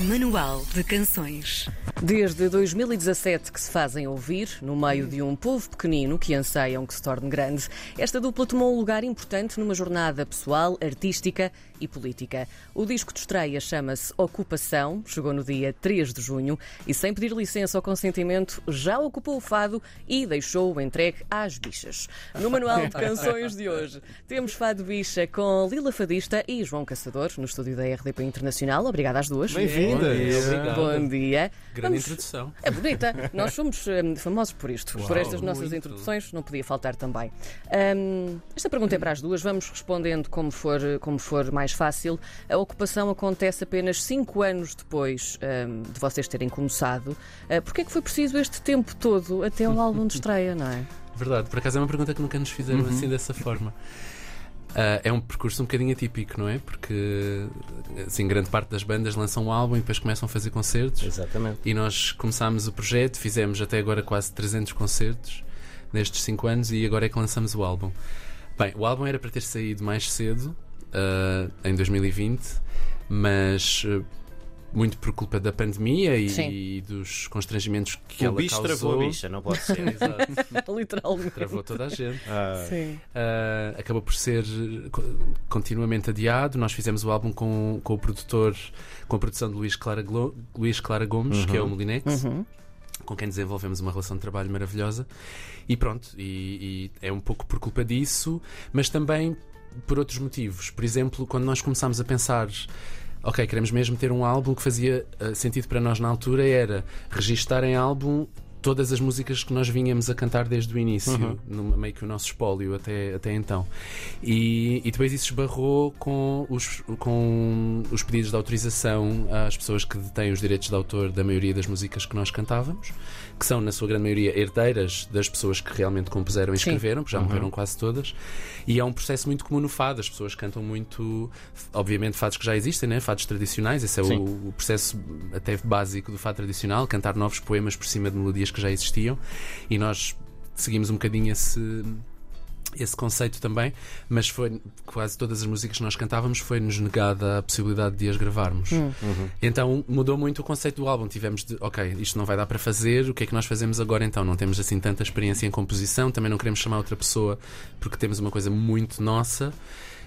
Manual de Canções. Desde 2017 que se fazem ouvir, no meio de um povo pequenino que anseiam que se torne grande, esta dupla tomou um lugar importante numa jornada pessoal, artística e política. O disco de estreia chama-se Ocupação, chegou no dia 3 de junho e, sem pedir licença ou consentimento, já ocupou o fado e deixou-o entregue às bichas. No Manual de Canções de hoje, temos Fado Bicha com Lila Fadista e João Caçador, no estúdio da RDP Internacional. Obrigada às duas. Bem-vindas. Obrigado. Bom dia. Grande introdução. É bonita. Nós somos hum, famosos por isto. por Uau, estas nossas muito. introduções, não podia faltar também. Hum, esta pergunta é para as duas. Vamos respondendo como for, como for mais fácil. A ocupação acontece apenas cinco anos depois hum, de vocês terem começado. Uh, Porquê é que foi preciso este tempo todo até o álbum de estreia, não é? Verdade, por acaso é uma pergunta que nunca nos fizeram assim dessa forma. Ah, é um percurso um bocadinho atípico, não é? Porque assim, grande parte das bandas lançam um álbum e depois começam a fazer concertos. Exatamente. E nós começámos o projeto, fizemos até agora quase 300 concertos nestes 5 anos e agora é que lançamos o álbum. Bem, o álbum era para ter saído mais cedo, ah, em 2020, mas ah, muito por culpa da pandemia e, Sim. dos constrangimentos que o ela bicho causou. travou a bicha, não pode ser. Exato, Literalmente. travou toda a gente. Ah, Sim. Uh, acabou por ser co- continuamente adiado. Nós fizemos o álbum com, com o produtor, com a produção de Luís Clara, Glo- Luís Clara Gomes, que é o Molinex, Uhum. com quem desenvolvemos uma relação de trabalho maravilhosa. E pronto, e, e é um pouco por culpa disso, mas também por outros motivos. Por exemplo, quando nós começámos a pensar. Ok, queremos mesmo ter um álbum que fazia uh, sentido para nós na altura era registar em álbum todas as músicas que nós vinhamos a cantar desde o início, no, meio que o nosso espólio até, até então. E, e depois isso esbarrou com os, com os pedidos de autorização às pessoas que detêm os direitos de autor da maioria das músicas que nós cantávamos, que são, na sua grande maioria, herdeiras das pessoas que realmente compuseram e escreveram, que já morreram quase todas. E é um processo muito comum no fado. As pessoas cantam muito, obviamente, fados que já existem, né? fados tradicionais. Esse é o, o processo até básico do fado tradicional, cantar novos poemas por cima de melodias que já existiam. E nós seguimos um bocadinho esse esse conceito também, mas foi quase todas as músicas que nós cantávamos foi-nos negada a possibilidade de as gravarmos. Então mudou muito o conceito do álbum. Tivemos de, ok, isto não vai dar para fazer, o que é que nós fazemos agora então? Não temos assim tanta experiência em composição, também não queremos chamar outra pessoa porque temos uma coisa muito nossa.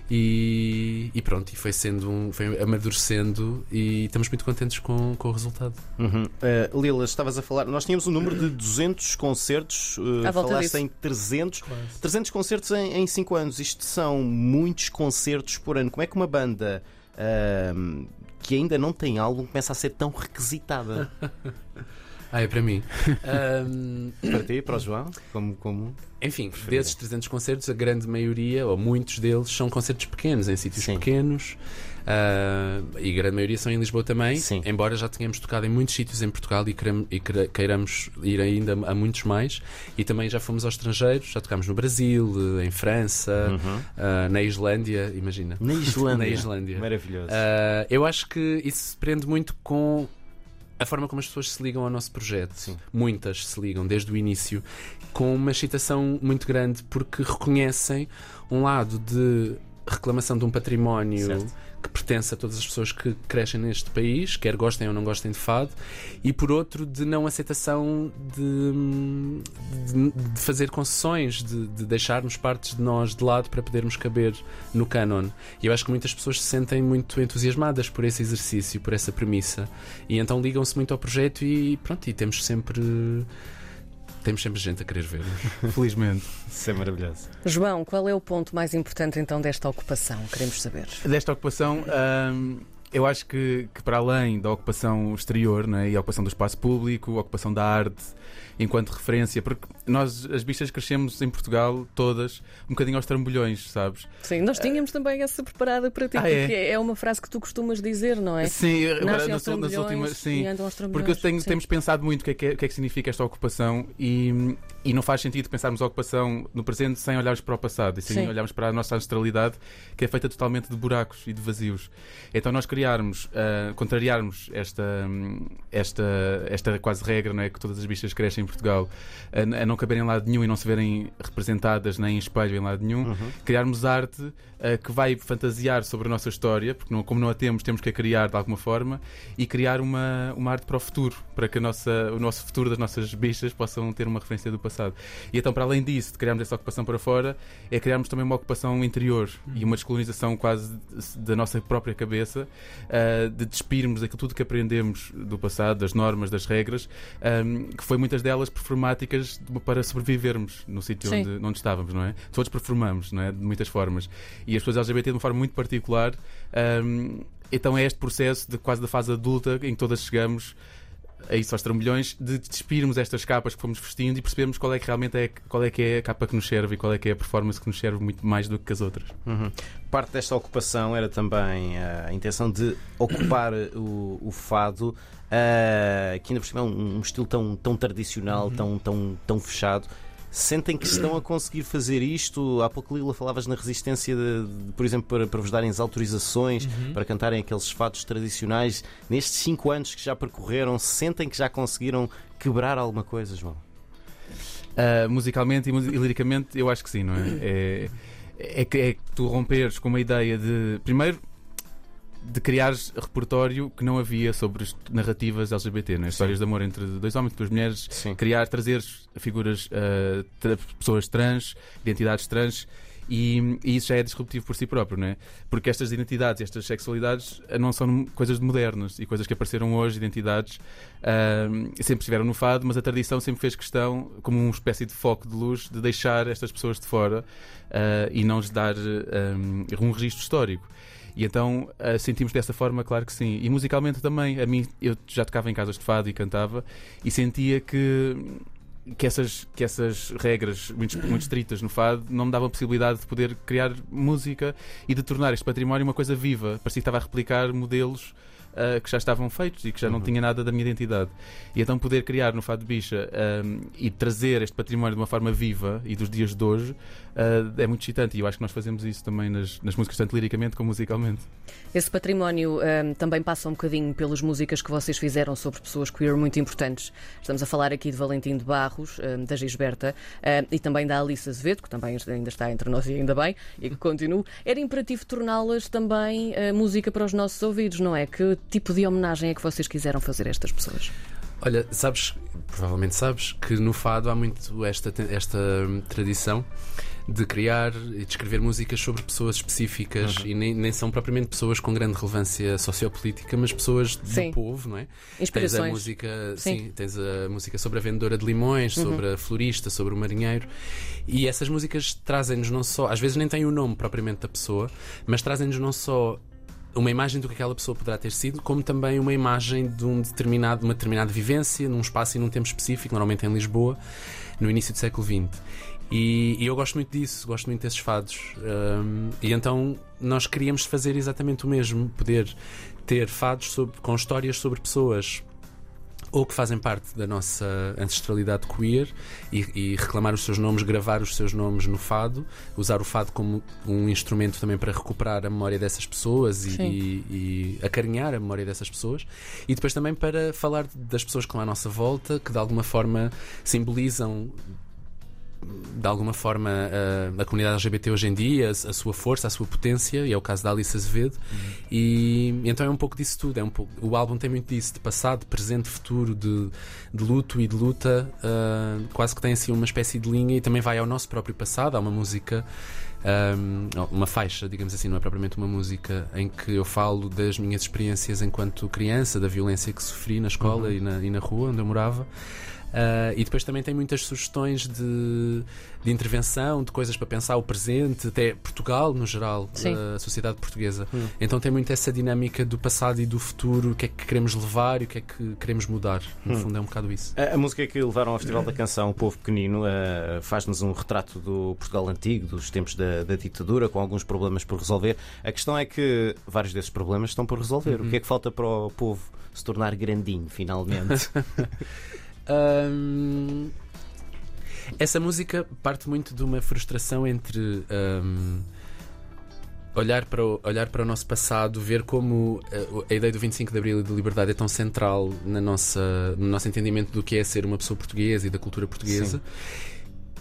E, e pronto, e foi sendo um, foi amadurecendo e estamos muito contentes com, com o resultado. uhum. Ah, Lila, estavas a falar. Nós tínhamos um número de 200 concertos, volta falaste disso. em 300. 300 concertos em 5 anos. Isto são muitos concertos por ano. Como é que uma banda ah, que ainda não tem álbum começa a ser tão requisitada? Ah, é para mim. Ahm, para ti, para o João? Como, como? Enfim, desses 300 concertos, a grande maioria, ou muitos deles, são concertos pequenos, em sítios Sim. pequenos. ah, e a grande maioria são em Lisboa também. Sim. Embora já tenhamos tocado em muitos sítios em Portugal e, queram- e queira- queiramos ir ainda a muitos mais. E também já fomos ao estrangeiro, já tocámos no Brasil, em França, Uhum. ah, na Islândia, imagina. Na Islândia. Na Islândia. Maravilhoso. Ah, eu acho que isso se prende muito com a forma como as pessoas se ligam ao nosso projeto. Sim. Muitas se ligam desde o início, com uma excitação muito grande, porque reconhecem um lado de reclamação de um património Certo. Que pertence a todas as pessoas que crescem neste país, quer gostem ou não gostem de fado, e por outro de não aceitação de, de- de fazer concessões, de, de deixarmos partes de nós de lado para podermos caber no canon. E eu acho que muitas pessoas se sentem muito entusiasmadas por esse exercício, por essa premissa, e então ligam-se muito ao projeto e pronto, e temos sempre. Temos sempre gente a querer ver. Felizmente. Isso é maravilhoso. João, qual é o ponto mais importante então desta ocupação? Queremos saber. Desta ocupação, hum, eu acho que, que para além da ocupação exterior né, e a ocupação do espaço público, a ocupação da arte enquanto referência, porque nós, as bichas, crescemos em Portugal todas um bocadinho aos trambolhões, sabes? Sim, nós tínhamos também essa preparada para ti, Ah, é? porque é uma frase que tu costumas dizer, não é? Sim, Nascem nas, nas últimas. Sim. Porque eu tenho- Sim. temos pensado muito o que, é que, é- o que é que significa esta ocupação e, e não faz sentido pensarmos a ocupação no presente sem olharmos para o passado e sem Sim. olharmos para a nossa ancestralidade, que é feita totalmente de buracos e de vazios. Então, nós criarmos, ah, contrariarmos esta, esta, esta quase regra não é, que todas as bichas crescem em Portugal, a, a não caberem em lado nenhum e não se verem representadas nem em espelho em lado nenhum, criarmos arte ah, que vai fantasiar sobre a nossa história, porque não- como não a temos, temos que a criar de alguma forma, e criar uma, uma arte para o futuro, para que a nossa, o nosso futuro das nossas bichas possam ter uma referência do passado. E então, para além disso, de criarmos essa ocupação para fora, é criarmos também uma ocupação interior e uma descolonização quase da nossa própria cabeça, ah, de despirmos aquilo tudo que aprendemos do passado, das normas, das regras, ahm, que foi muitas delas performáticas para sobrevivermos no sítio onde, onde estávamos, não é? Todos performamos, não é? De muitas formas. E as pessoas LGBT de uma forma muito particular. ahm, então é este processo de quase da fase adulta em que todas chegamos a isso aos trambolhões, de despirmos estas capas que fomos vestindo e percebermos qual é que realmente é, qual é, que é a capa que nos serve e qual é que é a performance que nos serve muito mais do que as outras. Uhum. Parte desta ocupação era também a intenção de ocupar o, o fado, ah, que ainda por cima é um, um estilo tão, tão tradicional, tão, tão, tão fechado. Sentem que estão a conseguir fazer isto? Há pouco, Lila, falavas na resistência, de, de, por exemplo, para, para vos darem as autorizações, para cantarem aqueles fados tradicionais. Nestes cinco anos que já percorreram, sentem que já conseguiram quebrar alguma coisa, João? Uh, musicalmente e, e liricamente, eu acho que sim, não é? É, é que é que tu romperes com uma ideia de. Primeiro, de criares repertório que não havia sobre as narrativas LGBT, não é? histórias de amor entre dois homens e duas mulheres, Sim. criar, trazeres figuras, uh, tra- pessoas trans, identidades trans. E, e isso já é disruptivo por si próprio, não é? Porque estas identidades, estas sexualidades uh, não são coisas modernas e coisas que apareceram hoje, identidades uh, sempre estiveram no fado, mas a tradição sempre fez questão, como uma espécie de foco de luz, de deixar estas pessoas de fora uh, e não lhes dar um, um registro histórico. E então uh, sentimos dessa forma, claro que sim. E musicalmente também, a mim, eu já tocava em casas de fado e cantava e sentia que que essas, que essas regras muito, muito estritas no fado não me davam a possibilidade de poder criar música e de tornar este património uma coisa viva. Parecia que estava a replicar modelos ah, que já estavam feitos e que já não tinha nada da minha identidade. E então poder criar no Fado de Bicha ahm, e trazer este património de uma forma viva e dos dias de hoje ah, é muito excitante. E eu acho que nós fazemos isso também nas, nas músicas, tanto liricamente como musicalmente. Esse património hum, também passa um bocadinho pelas músicas que vocês fizeram sobre pessoas queer muito importantes. Estamos a falar aqui de Valentim de Barros, hum, da Gisberta hum, e também da Alice Azevedo, que também ainda está entre nós e ainda bem, e que continua. Era imperativo torná-las também uh, música para os nossos ouvidos, não é? Que tipo de homenagem é que vocês quiseram fazer a estas pessoas? Olha, sabes, provavelmente sabes, que no fado há muito esta, esta hum, tradição de criar e de escrever músicas sobre pessoas específicas e nem, nem são propriamente pessoas com grande relevância sociopolítica, mas pessoas do Sim. povo, não é? Tens a Inspirações. música, Sim. sim. tens a música sobre a vendedora de limões, sobre a florista, sobre o marinheiro. E essas músicas trazem-nos não só, às vezes nem têm o nome propriamente da pessoa, mas trazem-nos não só uma imagem do que aquela pessoa poderá ter sido, como também uma imagem de um determinado, uma determinada vivência, num espaço e num tempo específico, normalmente em Lisboa, no início do século XX. E, e eu gosto muito disso, gosto muito desses fados. Hum, e então nós queríamos fazer exatamente o mesmo, poder ter fados sobre- com histórias sobre pessoas ou que fazem parte da nossa ancestralidade queer e, e reclamar os seus nomes, gravar os seus nomes no fado, usar o fado como um instrumento também para recuperar a memória dessas pessoas e, e- e acarinhar a memória dessas pessoas e depois também para falar das pessoas que estão à nossa volta, que de alguma forma simbolizam de alguma forma a, a comunidade LGBT hoje em dia, a, a sua força, a sua potência, e é o caso da Alice Azevedo. E então é um pouco disso tudo. É um pouco, o álbum tem muito disso, de passado, presente, futuro, de, de luto e de luta. ah, quase que tem assim uma espécie de linha e também vai ao nosso próprio passado. Há uma música. ahm, uma faixa, digamos assim, não é propriamente uma música em que eu falo das minhas experiências enquanto criança, da violência que sofri na escola e, na, e na rua onde eu morava. Ah, e depois também tem muitas sugestões de, de intervenção, de coisas para pensar o presente, até Portugal no geral, Sim. a sociedade portuguesa. Então tem muito essa dinâmica do passado e do futuro, o que é que queremos levar e o que é que queremos mudar. No fundo é um bocado isso. A, a música que levaram ao Festival da Canção, O Povo Pequenino, eh, faz-nos um retrato do Portugal antigo, dos tempos da, da ditadura, com alguns problemas por resolver. A questão é que vários desses problemas estão por resolver. O que é que falta para o povo se tornar grandinho, finalmente? Hum, Essa música parte muito de uma frustração entre um, olhar, para o, olhar para o nosso passado, ver como uh, a ideia do 25 de Abril e da liberdade é tão central na nossa, no nosso entendimento do que é ser uma pessoa portuguesa e da cultura portuguesa,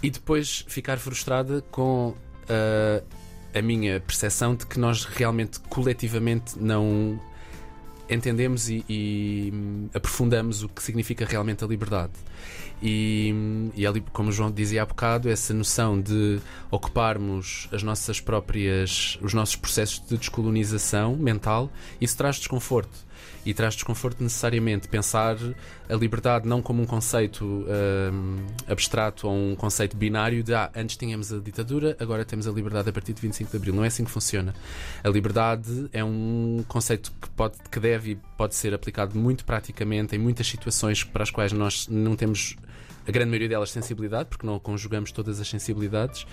e depois ficar frustrada com uh, a minha percepção de que nós realmente coletivamente não entendemos e, e, aprofundamos o que significa realmente a liberdade. E, e ali, como o João dizia há bocado, essa noção de ocuparmos as nossas próprias, os nossos processos de descolonização mental, isso traz desconforto e traz desconforto necessariamente pensar a liberdade não como um conceito um, abstrato ou um conceito binário de ah, antes tínhamos a ditadura, agora temos a liberdade a partir de 25 de Abril. Não é assim que funciona. A liberdade é um conceito que, pode, que deve e pode ser aplicado muito praticamente em muitas situações para as quais nós não temos a grande maioria delas sensibilidade, porque não conjugamos todas as sensibilidades,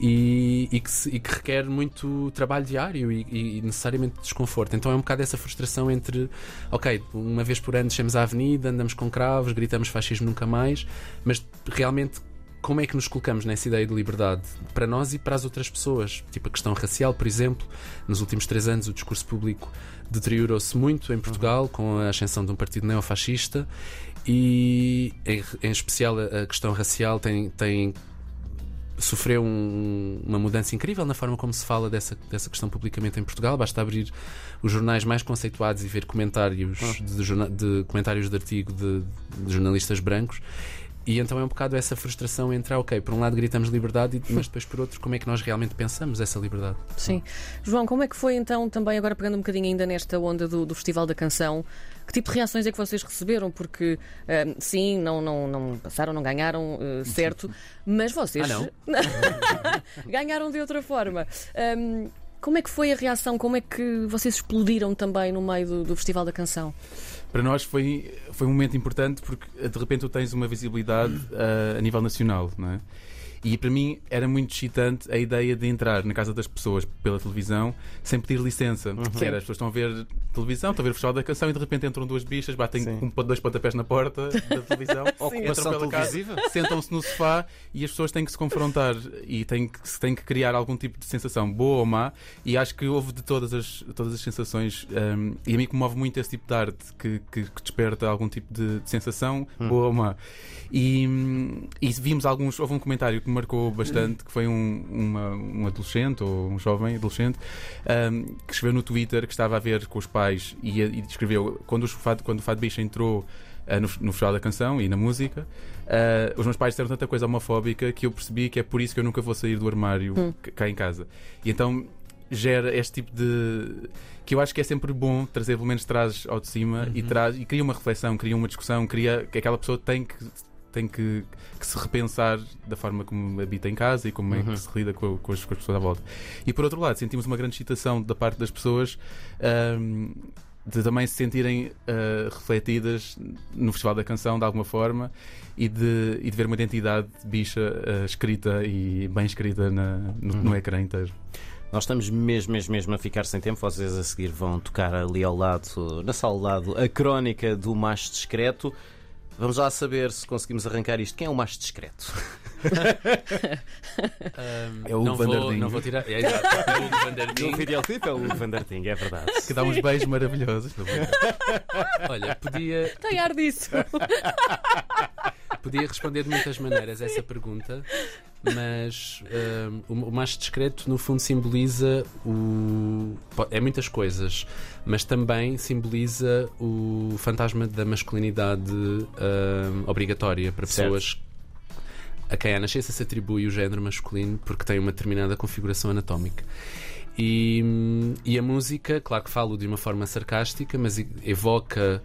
e, e, que, se, e que, requer muito trabalho diário e, e, necessariamente desconforto. Então é um bocado essa frustração entre, ok, uma vez por ano descemos à avenida, andamos com cravos, gritamos fascismo nunca mais, mas realmente como é que nos colocamos nessa ideia de liberdade para nós e para as outras pessoas? Tipo a questão racial, por exemplo, nos últimos três anos o discurso público deteriorou-se muito em Portugal com a ascensão de um partido neofascista e, em, em especial, a questão racial tem, tem sofreu um, uma mudança incrível na forma como se fala dessa, dessa questão publicamente em Portugal. Basta abrir os jornais mais conceituados e ver comentários ah. de, de, comentários de artigo de, de, jornalistas brancos. E então é um bocado essa frustração entre, ah, ok, por um lado gritamos liberdade, mas depois por outro, como é que nós realmente pensamos essa liberdade? Sim. João, como é que foi então, também agora pegando um bocadinho ainda nesta onda do, do Festival da Canção, que tipo de reações é que vocês receberam? Porque uh, sim, não, não, não passaram, não ganharam, uh, certo, mas vocês ah, ganharam de outra forma. Um, como é que foi a reação? Como é que vocês explodiram também no meio do, do Festival da Canção? Para nós foi, foi um momento importante porque de repente tu tens uma visibilidade uh, a nível nacional, não é? E para mim era muito excitante a ideia de entrar na casa das pessoas pela televisão sem pedir licença. Uhum. Que era, as pessoas estão a ver televisão, estão a ver o festival da canção e de repente entram duas bichas, batem com dois pontapés na porta da televisão, entram pela casa, sentam-se no sofá e as pessoas têm que se confrontar e têm que, têm que criar algum tipo de sensação, boa ou má. E acho que houve de todas as, todas as sensações. Um, e a mim comove muito esse tipo de arte que, que, que desperta algum tipo de, de sensação, hum. boa ou má. E, e, vimos alguns. Houve um comentário que me marcou bastante, que foi um, uma, um adolescente ou um jovem adolescente um, que escreveu no Twitter que estava a ver com os pais e, e escreveu quando, os quando o Fado Bicha entrou uh, no, no Festival da Canção e na música, uh, os meus pais disseram tanta coisa homofóbica que eu percebi que é por isso que eu nunca vou sair do armário hum. cá em casa. E então gera este tipo de. que eu acho que é sempre bom trazer, pelo menos traz ao de cima uhum. e, traz, e cria uma reflexão, cria uma discussão, cria que aquela pessoa tem que tem que, que, se repensar da forma como habita em casa e como uhum. é que uhum. se lida com, com, as, com, as, pessoas à volta. E por outro lado, sentimos uma grande excitação da parte das pessoas. Um, de também se sentirem uh, refletidas no Festival da Canção de alguma forma e de, e de ver uma identidade bicha uh, escrita e bem escrita na, no, uhum. no ecrã inteiro. Nós estamos mesmo, mesmo, mesmo a ficar sem tempo. Vocês a seguir vão tocar ali ao lado, na sala ao lado, a crónica do mais discreto. Vamos lá saber se conseguimos arrancar isto. Quem é o mais discreto? um, é o Hugo Vanderding. Não vou tirar. É, exato. É o Vanderding. No videoclipe é o Hugo Vanderding, é verdade. Que dá uns beijos maravilhosos. Olha, podia. Tem ar disso. Podia responder de muitas maneiras essa pergunta, mas um, o mais discreto, no fundo, simboliza o. É muitas coisas, mas também simboliza o fantasma da masculinidade um, obrigatória para pessoas certo. a quem a nascença se atribui o género masculino porque tem uma determinada configuração anatómica. E, e a música, claro que falo de uma forma sarcástica, mas evoca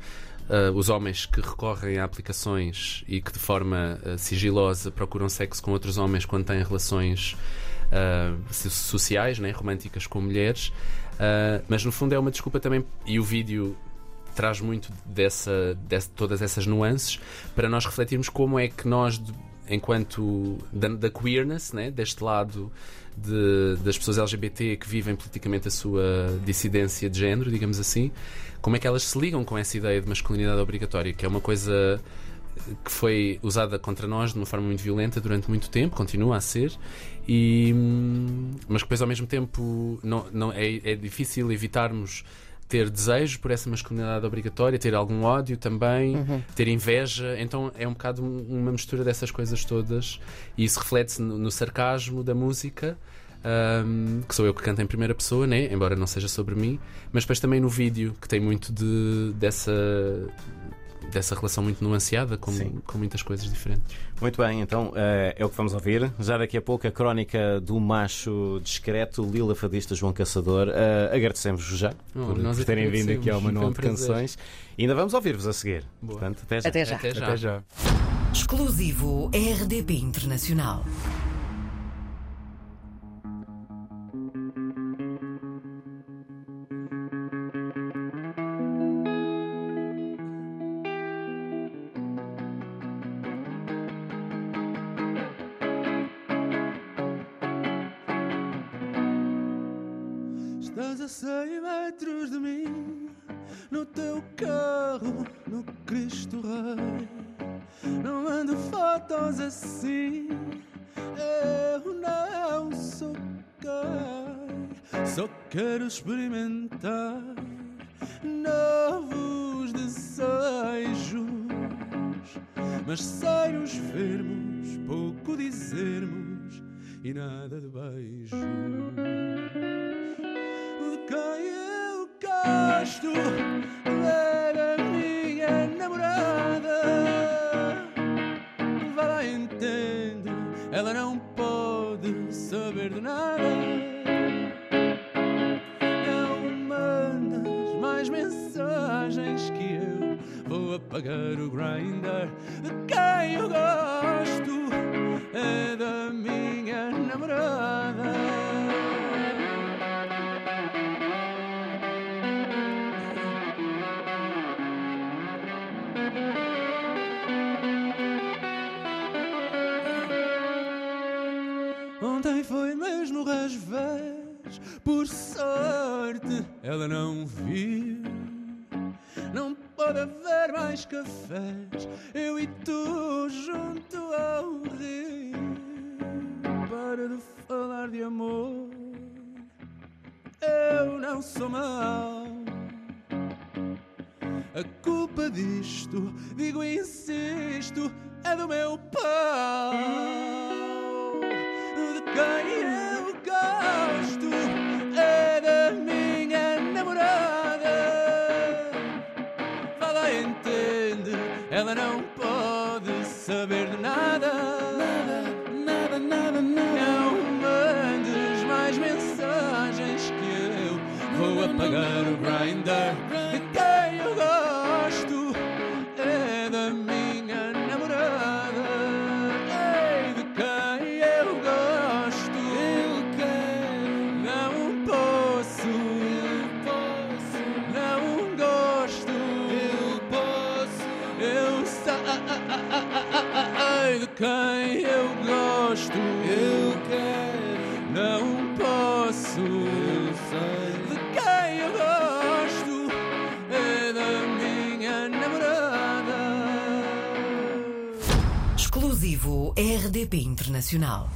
uh, os homens que recorrem a aplicações e que de forma uh, sigilosa procuram sexo com outros homens quando têm relações uh, sociais, né, românticas com mulheres, mas no fundo é uma desculpa também, e o vídeo traz muito dessa, dessa, todas essas nuances para nós refletirmos como é que nós, enquanto da, da queerness, né, deste lado de, das pessoas LGBT que vivem politicamente a sua dissidência de género, digamos assim, como é que elas se ligam com essa ideia de masculinidade obrigatória, que é uma coisa que foi usada contra nós de uma forma muito violenta durante muito tempo, continua a ser, e, hum, mas que depois ao mesmo tempo não, não, é, é difícil evitarmos ter desejo por essa masculinidade obrigatória, ter algum ódio também, ter inveja. Então é um bocado um- uma mistura dessas coisas todas e isso reflete-se no, no sarcasmo da música. ahm, que sou eu que canto em primeira pessoa, né? embora não seja sobre mim, mas depois também no vídeo, que tem muito de, dessa, dessa relação muito nuanceada com, Sim. com muitas coisas diferentes. Muito bem, então eh, é o que vamos ouvir. Já daqui a pouco a crónica do macho discreto, Lila Fadista, João Caçador. Eh, Agradecemos-vos já Oh, por, nós por terem vindo aqui ao. Manual de um. Canções. E ainda vamos ouvir-vos a seguir. Boa. Portanto, até já. Até já. Até já. Até já. Exclusivo RDP Internacional. Estás a 100 metros de mim, no teu carro, no Cristo Rei. Não mando fotos assim, eu não sou gay. Só quero experimentar novos desejos, mas sem nos vermos, pouco dizermos e nada de beijos quem eu gosto da minha namorada. Vá lá, entendo, ela não pode saber de nada. Não mandas mais mensagens que eu vou apagar o grinder. De quem eu gosto é da minha namorada. Disto, digo insisto, é do meu pau. De quem eu gosto é da minha namorada. Fala, entende, ela não pode saber de nada. Nada, nada, nada, Não mandes mais mensagens que eu vou apagar o grinder. Internacional.